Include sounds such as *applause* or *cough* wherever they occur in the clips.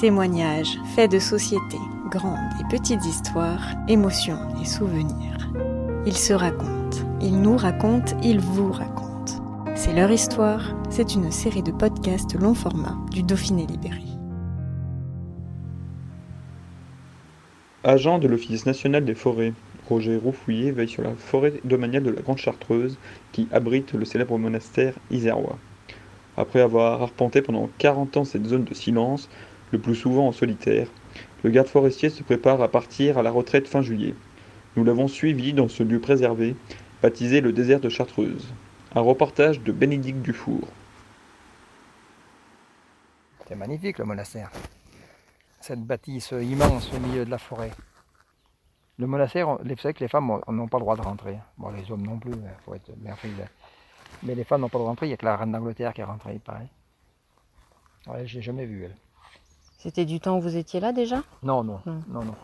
Témoignages, faits de société, grandes et petites histoires, émotions et souvenirs. Ils se racontent, ils nous racontent, ils vous racontent. C'est leur histoire, c'est une série de podcasts long format du Dauphiné Libéré. Agent de l'Office national des forêts, Roger Roufouillet veille sur la forêt domaniale de la Grande Chartreuse qui abrite le célèbre monastère isérois. Après avoir arpenté pendant 40 ans cette zone de silence, le plus souvent en solitaire, le garde forestier se prépare à partir à la retraite fin juillet. Nous l'avons suivi dans ce lieu préservé, baptisé le désert de Chartreuse. Un reportage de Bénédicte Dufour. C'est magnifique le monastère. Cette bâtisse immense au milieu de la forêt. Le monastère, que les femmes n'ont pas le droit de rentrer. Bon, les hommes non plus, il faut être Mais les femmes n'ont pas le droit de rentrer. Il n'y a que la reine d'Angleterre qui est rentrée, pareil. Ouais, je l'ai jamais vue, elle. C'était du temps où vous étiez là déjà? Non, non, non, non.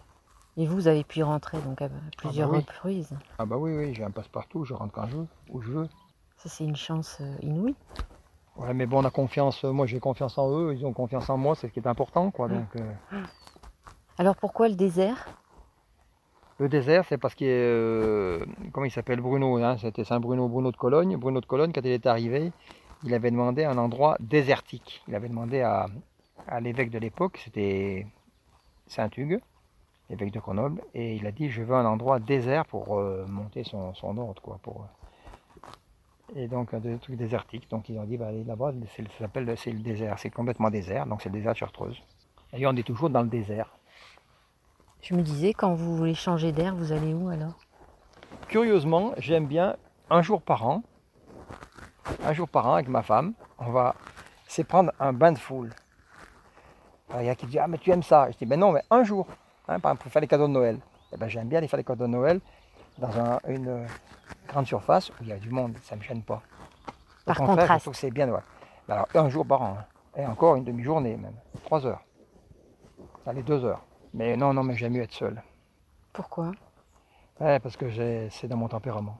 Et vous, vous avez pu y rentrer donc à plusieurs Ah bah oui. reprises. Ah bah oui, oui, j'ai un passe-partout, je rentre quand je veux, où je veux. Ça, c'est une chance euh, inouïe. Ouais, mais bon, on a confiance, moi j'ai confiance en eux, ils ont confiance en moi, c'est ce qui est important, quoi. Donc, euh, Alors pourquoi le désert? Le désert, c'est parce qu'il euh, comment il s'appelle Bruno, hein, c'était Saint-Bruno, Bruno de Cologne. Bruno de Cologne, quand il est arrivé, il avait demandé un endroit désertique. Il avait demandé à, à l'évêque de l'époque, c'était Saint-Hugues, l'évêque de Grenoble, et il a dit je veux un endroit désert pour euh, monter son, son ordre, quoi. Pour, euh. et donc un des trucs désertiques. Donc ils ont dit bah, allez là-bas, c'est le- ça s'appelle c'est le désert, c'est complètement désert, donc c'est le désert de Chartreuse. Et on est toujours dans le désert. Je me disais, quand vous voulez changer d'air, vous allez où alors? Curieusement, j'aime bien un jour par an, un jour par an avec ma femme, on va c'est prendre un bain de foule. Alors, il y a qui dit ah mais tu aimes ça. Je dis ben non mais un jour, hein, par exemple pour faire les cadeaux de Noël. Eh ben j'aime bien aller faire les cadeaux de Noël dans un- une euh, grande surface où il y a du monde, ça me gêne pas. Au Par contraire, contraste. Je trouve que c'est bien. ouais. Alors un jour par an, hein. et encore une demi-journée même, trois heures, allez deux heures. Mais non non mais j'aime mieux être seul. Pourquoi? Ouais, parce que c'est dans mon tempérament.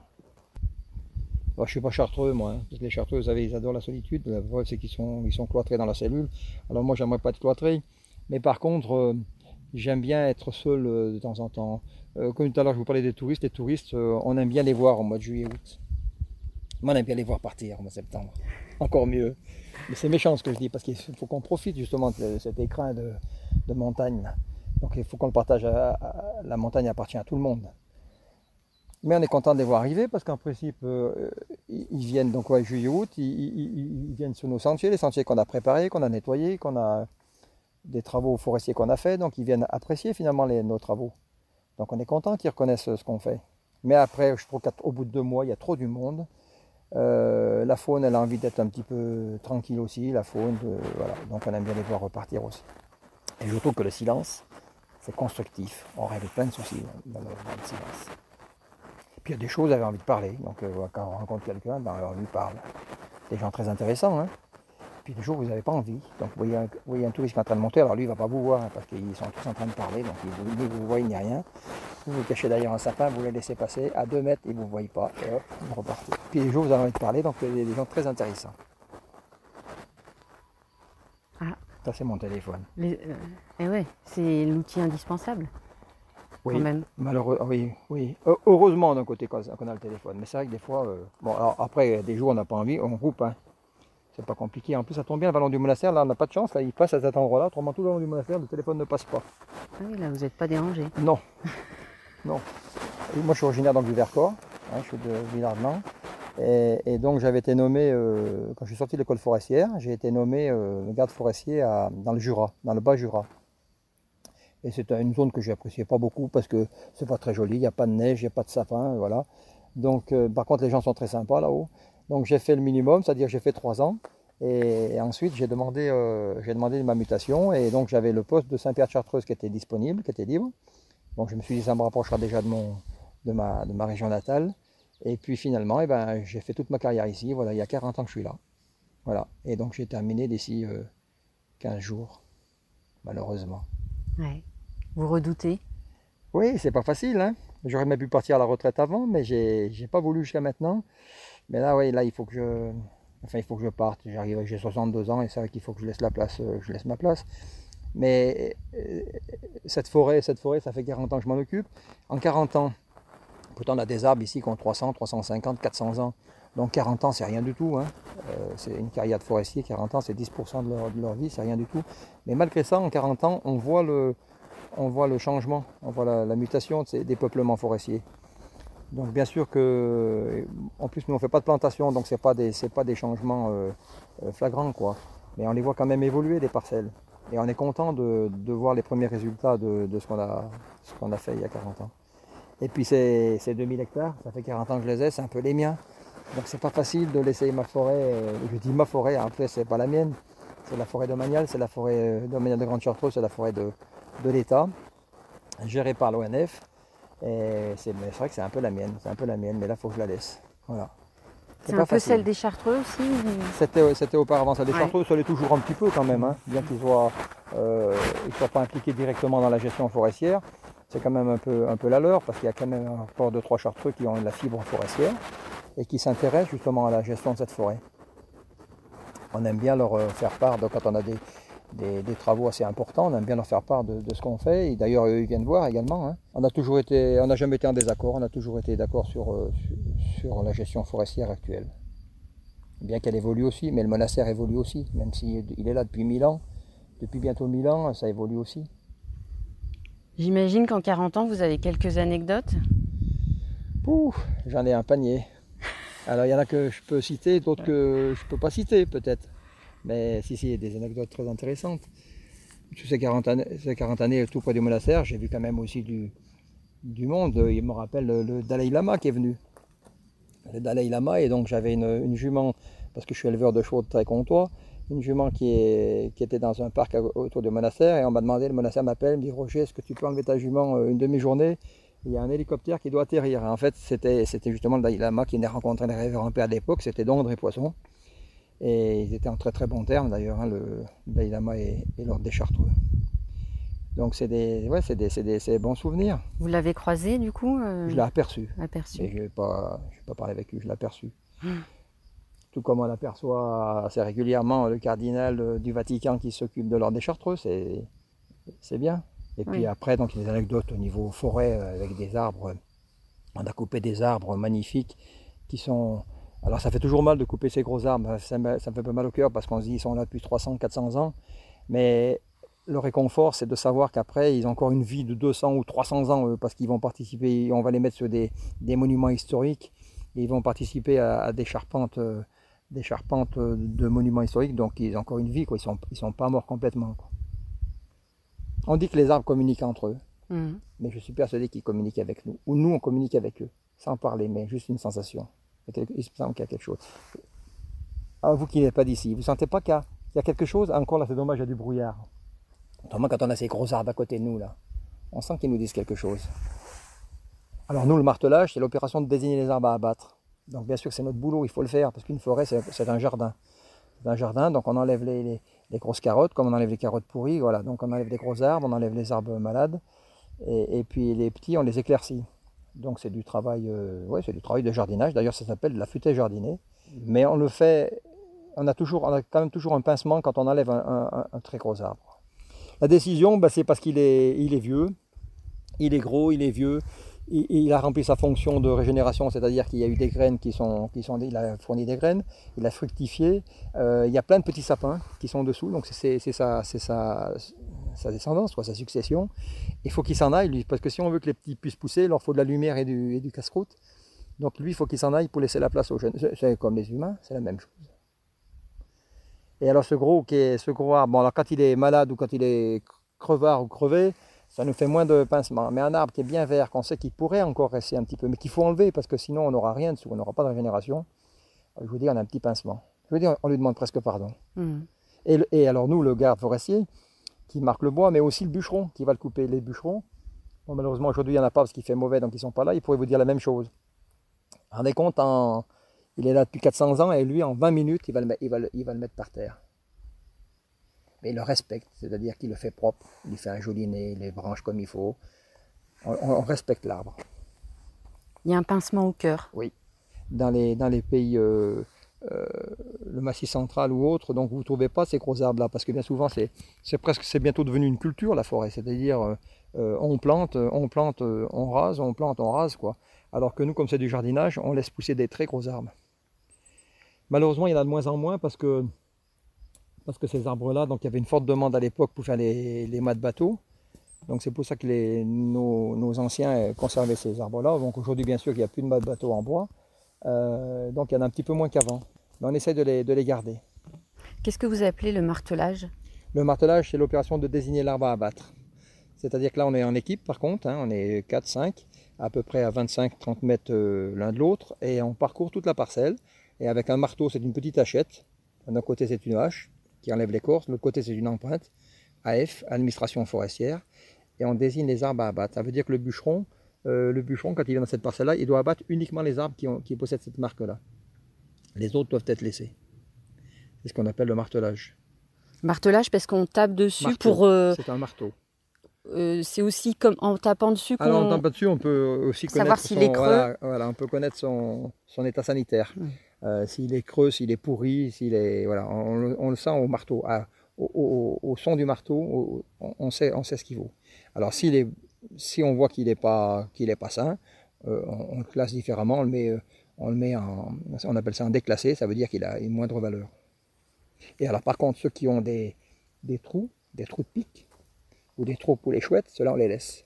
Moi, je suis pas chartreux, moi. hein, les chartreux, vous savez, ils adorent la solitude. La preuve, c'est qu'ils sont, ils cloîtrés dans la cellule. Alors moi, j'aimerais pas être cloîtré. Mais par contre, euh, j'aime bien être seul euh, de temps en temps. Euh, comme tout à l'heure, je vous parlais des touristes. Les touristes, on aime bien les voir au mois de juillet-août. Moi, on aime bien les voir partir au mois de septembre. *laughs* Encore mieux. Mais c'est méchant ce que je dis, parce qu'il faut qu'on profite justement de cet écrin de, montagne. Donc il faut qu'on le partage. la montagne appartient à tout le monde. Mais on est content de les voir arriver parce qu'en principe, euh, ils viennent donc juillet-août, ils, viennent sur nos sentiers, les sentiers qu'on a préparés, qu'on a nettoyés, qu'on a des travaux forestiers qu'on a fait, donc ils viennent apprécier finalement nos travaux. Donc on est content qu'ils reconnaissent ce qu'on fait. Mais après, je trouve qu'au bout de deux mois, il y a trop du monde. Euh, la faune, elle a envie d'être un petit peu tranquille aussi, la faune, euh, voilà. Donc on aime bien les voir repartir aussi. Et je trouve que le silence, c'est constructif. On règle plein de soucis dans le silence. Puis il y a des choses, j'avais envie de parler. Donc euh, quand on rencontre quelqu'un, ben, on lui parle. Des gens très intéressants. Hein. Puis des jours, vous n'avez pas envie. Donc vous voyez, un, vous voyez un touriste qui est en train de monter, alors lui, il ne va pas vous voir hein, parce qu'ils sont tous en train de parler. Donc il vous- ni vous voyez ni rien. Vous vous cachez derrière un sapin, vous les laissez passer. À deux mètres, ils ne vous voient pas. Et hop, vous repartez. Puis des jours, vous avez envie de parler. Donc il y a des gens très intéressants. Ah. Ça, c'est mon téléphone. Les- euh, Eh ouais, c'est l'outil indispensable Oui. quand même. Malheureux, oui, oui. Heu- Heureusement d'un côté qu'on a le téléphone, mais c'est vrai que des fois, euh, bon, alors après, des jours on n'a pas envie, on coupe, hein. C'est pas compliqué. En plus, ça tombe bien, le ballon du monastère, là, on n'a pas de chance, là, il passe à cet endroit-là, autrement tout le long du monastère, le téléphone ne passe pas. Ah oui, là, vous n'êtes pas dérangé. Non, *laughs* non. Et moi, je suis originaire donc du Vercors, hein, je suis de Villard-de-Lans, et, et donc j'avais été nommé, euh, quand je suis sorti de l'école forestière, j'ai été nommé euh, garde forestier à- dans le Jura, dans le bas Jura. Et c'est une zone que j'appréciais pas beaucoup parce que c'est pas très joli, il n'y a pas de neige, il n'y a pas de sapin, voilà. Donc, euh, par contre, les gens sont très sympas là-haut. Donc j'ai fait le minimum, c'est-à-dire j'ai fait trois ans. Et, ensuite j'ai demandé, euh, demandé ma mutation. Et donc j'avais le poste de Saint-Pierre-de-Chartreuse qui était disponible, qui était libre. Donc je me suis dit ça me rapprochera déjà de, mon, de, ma, de ma région natale. Et puis finalement, eh ben, j'ai fait toute ma carrière ici. Voilà, il y a 40 ans que je suis là. Voilà. Et donc j'ai terminé d'ici 15 jours, malheureusement. Ouais. Vous redoutez? Oui, c'est pas facile. Hein J'aurais même pu partir à la retraite avant, mais j'ai n'ai pas voulu jusqu'à maintenant. Mais là, oui, là, il faut que je, enfin, il faut que je parte. J'arrive, j'ai 62 ans et c'est vrai qu'il faut que je laisse la place, euh, je laisse ma place. Mais euh, cette forêt, cette forêt, ça fait 40 ans que je m'en occupe. En 40 ans, pourtant on a des arbres ici qui ont 300, 350, 400 ans. Donc 40 ans, c'est rien du tout. Hein. Euh, c'est une carrière de forestier, 40 ans, c'est 10% de leur, de leur vie, c'est rien du tout. Mais malgré ça, en 40 ans, on voit le, changement, on voit la, mutation des peuplements forestiers. Donc bien sûr que, en plus nous on ne fait pas de plantation, donc ce n'est pas, des, pas des changements euh, euh, flagrants, quoi. mais on les voit quand même évoluer des parcelles. Et on est content de, voir les premiers résultats de, ce qu'on a, fait il y a 40 ans. Et puis ces, 2000 hectares, ça fait 40 ans que je les ai, c'est un peu les miens. Donc c'est pas facile de laisser ma forêt, euh, je dis ma forêt, après c'est pas la mienne, c'est la forêt domaniale, c'est la forêt domaniale de Grande Chartreuse, c'est la forêt de, de l'État, géré par l'ONF. Et c'est vrai que c'est un peu la mienne, c'est un peu la mienne, mais là il faut que je la laisse. Voilà. C'est un peu celle des Chartreux aussi C'était auparavant celle des Chartreux, ça l'est toujours un petit peu quand même, hein. bien qu'ils ne soient, euh, soient, pas impliqués directement dans la gestion forestière. C'est quand même un peu, un peu la leur, parce qu'il y a quand même un port de trois Chartreux qui ont de la fibre forestière et qui s'intéressent justement à la gestion de cette forêt. On aime bien leur euh, faire part, donc quand on a des, des, travaux assez importants. On aime bien leur faire part de, ce qu'on fait. Et d'ailleurs, eux, ils viennent voir également. Hein. On n'a toujours été, on n'a jamais été en désaccord. On a toujours été d'accord sur, euh, sur, la gestion forestière actuelle. Bien qu'elle évolue aussi, mais le monastère évolue aussi, même s'il est là depuis 1000 ans. Depuis bientôt 1000 ans, ça évolue aussi. J'imagine qu'en 40 ans, vous avez quelques anecdotes? J'en ai un panier. Alors il y en a que je peux citer, d'autres que je ne peux pas citer peut-être. Mais si, si, il y a des anecdotes très intéressantes. Tous ces 40 années, ces 40 années tout près du monastère, j'ai vu quand même aussi du, du monde. Il me rappelle le, Dalai Lama qui est venu. Le Dalai Lama, et donc j'avais une, jument, parce que je suis éleveur de chevaux de très comtois, une jument qui, est, qui, était dans un parc autour du monastère, et on m'a demandé, le monastère m'appelle, me dit Roger, est-ce que tu peux enlever ta jument euh, une demi-journée? Il y a un hélicoptère qui doit atterrir. en fait, c'était justement le Dalai Lama qui venait rencontrer les révérends pères d'époque, c'était Don André Poisson. Et ils étaient en très très bons termes d'ailleurs, hein, le Dalai Lama et, l'ordre des Chartreux. Donc c'est des, ouais, des, des, bons souvenirs. Vous l'avez croisé du coup euh, Je l'ai aperçu. aperçu. je n'ai pas, pas parlé avec lui, je l'ai aperçu. Hum. Tout comme on aperçoit assez régulièrement le cardinal euh, du Vatican qui s'occupe de l'ordre des Chartreux, c'est bien. Et puis après, donc, il y a des anecdotes au niveau forêt euh, avec des arbres. On a coupé des arbres magnifiques qui sont alors ça fait toujours mal de couper ces gros arbres, ça me, fait pas mal au cœur parce qu'on se dit qu'ils sont là depuis 300, 400 ans, mais le réconfort c'est de savoir qu'après ils ont encore une vie de 200 ou 300 ans parce qu'ils vont participer, on va les mettre sur des, monuments historiques, et ils vont participer à, des charpentes des charpentes de monuments historiques, donc ils ont encore une vie, quoi. ils ne sont, ils sont pas morts complètement. On dit que les arbres communiquent entre eux, mmh. mais je suis persuadé qu'ils communiquent avec nous, ou nous on communique avec eux, sans parler, mais juste une sensation. Il se semble qu'il y a quelque chose. Ah, vous qui n'êtes pas d'ici, vous ne sentez pas qu'il y, a quelque chose? Encore là, c'est dommage, il y a du brouillard. Notamment quand on a ces gros arbres à côté de nous, là. On sent qu'ils nous disent quelque chose. Alors nous, le martelage, c'est l'opération de désigner les arbres à abattre. Donc bien sûr, c'est notre boulot, il faut le faire, parce qu'une forêt, c'est un jardin. C'est un jardin, donc on enlève les, grosses carottes, comme on enlève les carottes pourries, voilà. Donc on enlève les gros arbres, on enlève les arbres malades, et puis les petits, on les éclaircit. Donc c'est du travail, euh, ouais, c'est du travail de jardinage. D'ailleurs, ça s'appelle la futaie jardinée. Mais on le fait, on a toujours, on a quand même toujours un pincement quand on enlève un, très gros arbre. La décision, bah, c'est parce qu'il est, il est vieux, il est gros, il est vieux, il, a rempli sa fonction de régénération, c'est-à-dire qu'il y a eu des graines qui sont, qui sont, il a fourni des graines, il a fructifié. Euh, il y a plein de petits sapins qui sont dessous, donc c'est c'est ça, sa descendance, soit sa succession. Il faut qu'il s'en aille, parce que si on veut que les petits puissent pousser, il leur faut de la lumière et du, du casse-croûte. Donc lui, il faut qu'il s'en aille pour laisser la place aux jeunes. C'est comme les humains, c'est la même chose. Et alors ce gros, qui est, ce gros arbre, quand il est malade ou quand il est crevard ou crevé, ça nous fait moins de pincement. Mais un arbre qui est bien vert, qu'on sait qu'il pourrait encore rester un petit peu, mais qu'il faut enlever parce que sinon on n'aura rien dessous, on n'aura pas de régénération. je vous dis, on a un petit pincement. Je veux dire, on lui demande presque pardon. Hmm. Et, le- et alors nous, le garde forestier, qui marque le bois, mais aussi le bûcheron, qui va le couper. Les bûcherons, bon, malheureusement aujourd'hui il n'y en a pas parce qu'il fait mauvais, donc ils ne sont pas là, ils pourraient vous dire la même chose. Rendez compte, en- il est là depuis 400 ans, et lui, en 20 minutes, il va le, met- il va le- il va le mettre par terre. Mais il le respecte, c'est-à-dire qu'il le fait propre, il lui fait un joli nez, les branches comme il faut. On, respecte l'arbre. Il y a un pincement au cœur. dans les, dans les pays, euh, euh, le Massif central ou autre, donc vous ne trouvez pas ces gros arbres-là, parce que bien souvent c'est, c'est presque, c'est bientôt devenu une culture la forêt, c'est-à-dire euh, on plante, on plante, on rase, on plante, on rase, quoi. Alors que nous, comme c'est du jardinage, on laisse pousser des très gros arbres. Malheureusement, il y en a de moins en moins parce que, parce que ces arbres-là, donc il y avait une forte demande à l'époque pour faire les, les mâts de bateau. Donc c'est pour ça que les, nos, nos anciens euh, conservaient ces arbres-là. Donc aujourd'hui, bien sûr, qu'il n'y a plus de mâts de bateau en bois. Euh, donc il y en a un petit peu moins qu'avant. Mais on essaie de les, de les garder. Qu'est-ce que vous appelez le martelage? Le martelage, c'est l'opération de désigner l'arbre à abattre. C'est-à-dire que là, on est en équipe, par contre, hein, on est 4-5, à peu près à 25-30 mètres euh, l'un de l'autre, et on parcourt toute la parcelle. Et avec un marteau, c'est une petite hachette. D'un côté, c'est une hache qui enlève l'écorce, de l'autre côté, c'est une empreinte. AF, administration forestière. Et on désigne les arbres à abattre. Ça veut dire que le bûcheron, euh, le bûcheron, quand il est dans cette parcelle-là, il doit abattre uniquement les arbres qui, ont- qui possèdent cette marque-là. Les autres doivent être laissés. C'est ce qu'on appelle le martelage. Martelage parce qu'on tape dessus Marteau. pour. euh, C'est un marteau. Euh, c'est aussi comme en tapant dessus qu'on. Alors, en tapant dessus, on peut aussi Savoir s'il est creux. Voilà, voilà, on peut connaître son, son état sanitaire. Euh, s'il est creux, s'il est pourri, s'il est voilà, on, le- on le sent au marteau, à- au, au- au son du marteau, au- on, on sait, on sait ce qu'il vaut. Alors s'il est, si on voit qu'il n'est pas, qu'il est pas sain, euh, on, on le classe différemment, on le met, on le met en, on appelle ça un déclassé, ça veut dire qu'il a une moindre valeur. Et alors par contre ceux qui ont des, des trous, des trous de pique ou des trous pour les chouettes, ceux-là on les laisse.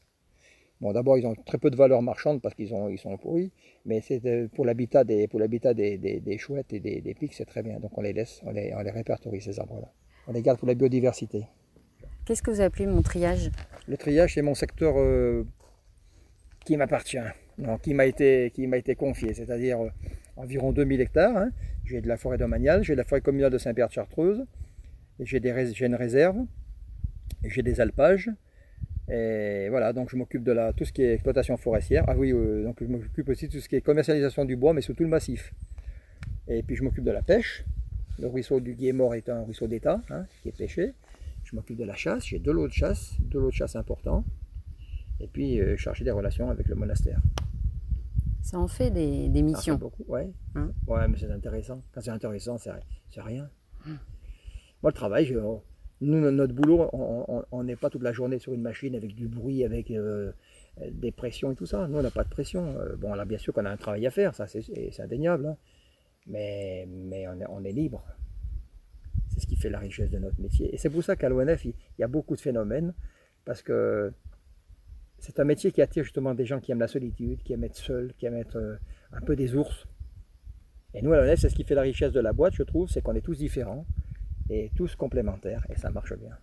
Bon, d'abord, ils ont très peu de valeur marchande parce qu'ils ont- ils sont pourris, mais c'est euh, pour l'habitat des, pour l'habitat des, des- des chouettes et des, des pics, c'est très bien. Donc on les laisse, on les, on les répertorie, ces arbres-là. On les garde pour la biodiversité. Qu'est-ce que vous appelez mon triage? Le triage, c'est mon secteur euh, qui m'appartient, non, qui m'a été, qui m'a été confié, c'est-à-dire euh, environ 2000 hectares. hein. J'ai de la forêt domaniale, j'ai de la forêt communale de Saint-Pierre-de-Chartreuse, j'ai, j'ai une réserve, j'ai des alpages. Et voilà, donc je m'occupe de la, tout ce qui est exploitation forestière. Ah oui, euh, donc je m'occupe aussi de tout ce qui est commercialisation du bois, mais sur tout le massif. Et puis je m'occupe de la pêche. Le ruisseau du Guillemort est un ruisseau d'État, hein, qui est pêché. Je m'occupe de la chasse, j'ai de l'eau de chasse, de l'eau de chasse important. Et puis euh, chargé des relations avec le monastère. Ça en fait des, des Ça en fait missions. beaucoup, ouais. Hein ouais, mais c'est intéressant. Quand c'est intéressant, c'est c'est rien. Moi, le travail, je- nous, notre boulot, on- n'est pas toute la journée sur une machine avec du bruit, avec euh, des pressions et tout ça. Nous, on n'a pas de pression. Euh, Bon, là, bien sûr qu'on a un travail à faire, ça, c'est indéniable. hein. Mais, mais on, est, on est libre. C'est ce qui fait la richesse de notre métier. Et c'est pour ça qu'à l'ONF, il, il y a beaucoup de phénomènes, parce que c'est un métier qui attire justement des gens qui aiment la solitude, qui aiment être seuls, qui aiment être euh, un peu des ours. Et nous, à l'ONF, c'est ce qui fait la richesse de la boîte, je trouve, c'est qu'on est tous différents et tous complémentaires, et ça marche bien.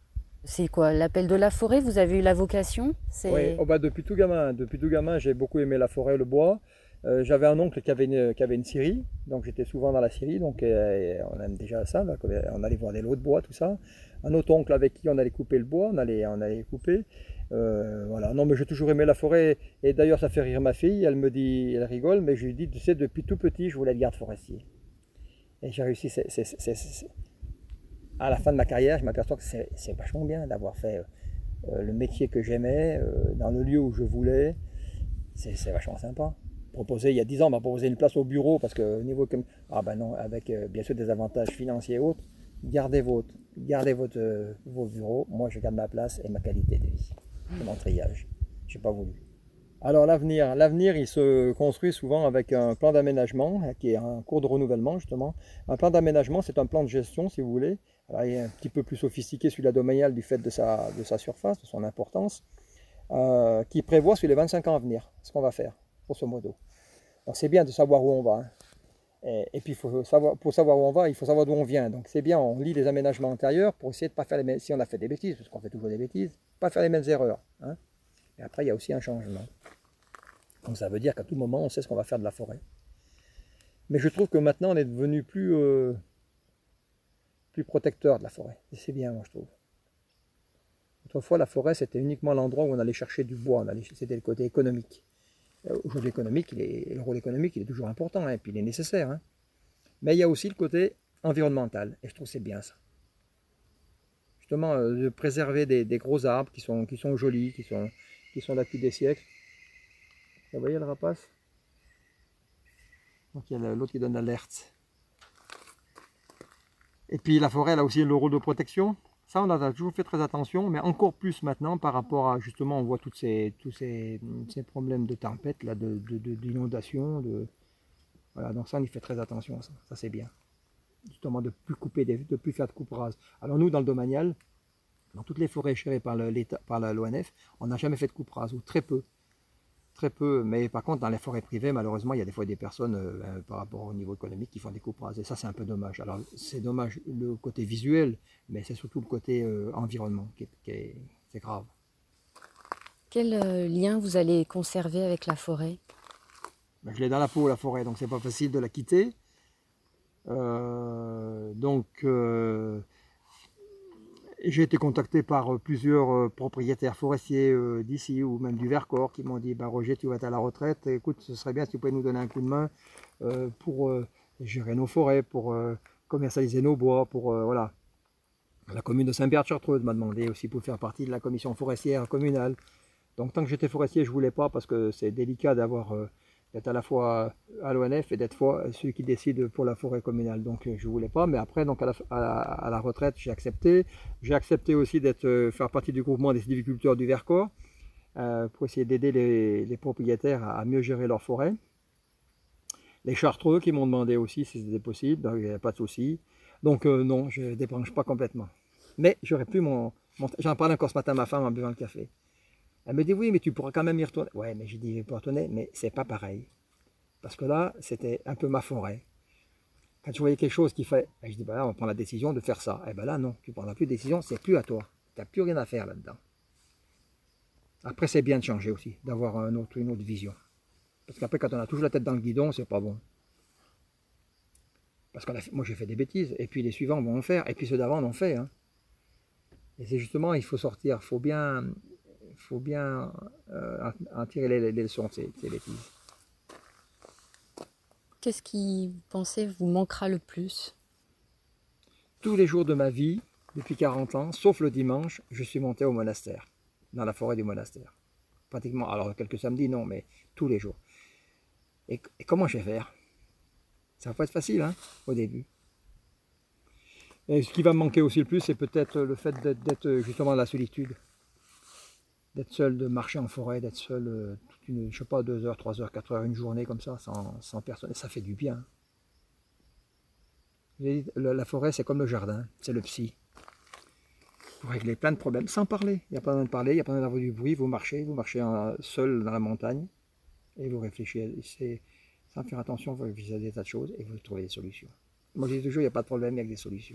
C'est quoi L'appel de la forêt? Vous avez eu la vocation? Oui, oh bah, depuis tout gamin, depuis tout gamin, j'ai beaucoup aimé la forêt, le bois. Euh, J'avais un oncle qui avait une, qui avait une scierie, donc j'étais souvent dans la scierie, donc euh, on aime déjà ça, là, on allait voir des lots de bois, tout ça. Un autre oncle avec qui on allait couper le bois, on allait, on allait couper. Euh, voilà, non mais j'ai toujours aimé la forêt, et d'ailleurs ça fait rire ma fille, elle me dit, elle rigole, mais je lui dis, tu sais, depuis tout petit, je voulais être garde forestier. Et j'ai réussi, c'est- à la fin de ma carrière, je m'aperçois que c'est vachement bien d'avoir fait euh, le métier que j'aimais, euh, dans le lieu où je voulais. C'est vachement sympa. Proposé, il y a 10 ans, on m'a proposé une place au bureau parce que au niveau comme ah ben non, avec euh, bien sûr des avantages financiers et autres, gardez votre, gardez votre, vos bureaux. Moi, je garde ma place et ma qualité de vie. Mon triage. J'ai pas voulu. Alors l'avenir, l'avenir, il se construit souvent avec un plan d'aménagement euh, qui est en cours de renouvellement justement. Un plan d'aménagement, c'est un plan de gestion, si vous voulez. Il est un petit peu plus sophistiqué celui-là domanial du fait de sa, de sa surface, de son importance, euh, qui prévoit sur les 25 ans à venir ce qu'on va faire, grosso modo. Donc c'est bien de savoir où on va. hein. Et, puis faut savoir, pour savoir où on va, il faut savoir d'où on vient. Donc c'est bien, on lit les aménagements antérieurs pour essayer de ne pas faire les mêmes, si on a fait des bêtises, parce qu'on fait toujours des bêtises, pas faire les mêmes erreurs. hein. Et après, il y a aussi un changement. Donc ça veut dire qu'à tout moment, on sait ce qu'on va faire de la forêt. Mais je trouve que maintenant, on est devenu plus, euh, plus protecteur de la forêt. Et c'est bien, moi, je trouve. Autrefois, la forêt, c'était uniquement l'endroit où on allait chercher du bois. C'était le côté économique. Euh, aujourd'hui, économique, le rôle économique, il est toujours important, hein, et puis il est nécessaire. Hein. Mais il y a aussi le côté environnemental, et je trouve c'est bien ça. Justement, euh, de préserver des, gros arbres qui sont, qui sont jolis, qui sont, qui sont là depuis des siècles. Vous voyez le rapace? Donc il y a l'autre qui donne l'alerte. Et puis la forêt, elle a aussi le rôle de protection. Ça, on a toujours fait très attention, mais encore plus maintenant par rapport à, justement, on voit toutes ces, tous ces, problèmes de tempête, là, d'inondation. De, de, voilà, donc ça, on y fait très attention, ça, ça c'est bien. Justement, de plus couper, de plus faire de coupe rase. Alors nous, dans le domanial, dans toutes les forêts gérées par l'ONF, on n'a jamais fait de coupe rase, ou très peu très peu. Mais par contre, dans les forêts privées, malheureusement, il y a des fois des personnes, euh, ben, par rapport au niveau économique, qui font des coupes rases. Et ça, c'est un peu dommage. Alors, c'est dommage le côté visuel, mais c'est surtout le côté euh, environnement qui est, grave. Quel euh, lien vous allez conserver avec la forêt? Ben, Je l'ai dans la peau, la forêt, donc c'est pas facile de la quitter. donc, j'ai été contacté par euh, plusieurs euh, propriétaires forestiers euh, d'ici ou même du Vercors qui m'ont dit bah, Roger, tu vas être à la retraite, écoute, ce serait bien si tu pouvais nous donner un coup de main pour gérer nos forêts, pour commercialiser nos bois, pour voilà. La commune de Saint-Pierre-de-Chartreuse m'a demandé aussi pour faire partie de la commission forestière communale. Donc tant que j'étais forestier, je voulais pas parce que c'est délicat d'avoir d'être à la fois à l'ONF et d'être celui qui décide pour la forêt communale. Donc euh, je ne voulais pas, mais après, donc à la, retraite, j'ai accepté. J'ai accepté aussi d'être euh, faire partie du groupement des sylviculteurs du Vercors euh, pour essayer d'aider les, propriétaires à, mieux gérer leur forêt. Les chartreux qui m'ont demandé aussi si c'était possible, donc il n'y avait pas de souci. Donc non, je ne débranche pas complètement. Mais j'aurais pu mon... J'en parlais encore ce matin à ma femme en buvant le café. Elle me dit oui, mais tu pourras quand même y retourner. Ouais, mais j'ai dit je peux retourner, mais c'est pas pareil. Parce que là, c'était un peu ma forêt. Quand tu voyais quelque chose qui fait, ben, je dis bah là, on prend la décision de faire ça. Et eh ben là, non, tu prendras plus de décision, c'est plus à toi. Tu n'as plus rien à faire là-dedans. Après, c'est bien de changer aussi, d'avoir une autre vision. Parce qu'après, quand on a toujours la tête dans le guidon, c'est pas bon. Parce que moi, j'ai fait des bêtises, et puis les suivants vont en faire, et puis ceux d'avant en ont fait. Hein. Et c'est justement, il faut sortir, il faut bien, faut bien euh, en tirer les, leçons de ces, bêtises. Qu'est-ce qui, vous pensez, vous manquera le plus? Tous les jours de ma vie, depuis 40 ans, sauf le dimanche, je suis monté au monastère, dans la forêt du monastère. Pratiquement, alors quelques samedis, non, mais tous les jours. Et, comment je vais faire? Ça va pas être facile, hein, au début. Et ce qui va me manquer aussi le plus, c'est peut-être le fait d'être justement dans la solitude d'être seul, de marcher en forêt, d'être seul, euh, toute une, je sais pas, deux heures, trois heures, quatre heures, une journée comme ça, sans, sans personne, ça fait du bien. la forêt, c'est comme le jardin, c'est le psy. Pour régler plein de problèmes, sans parler. Il n'y a pas besoin de parler, il n'y a pas besoin d'avoir du bruit. Vous marchez, vous marchez seul dans la montagne et vous réfléchissez sans faire attention, vous réfléchissez des tas de choses et vous trouvez des solutions. Moi, je dis toujours, il n'y a pas de problème, il y a des solutions.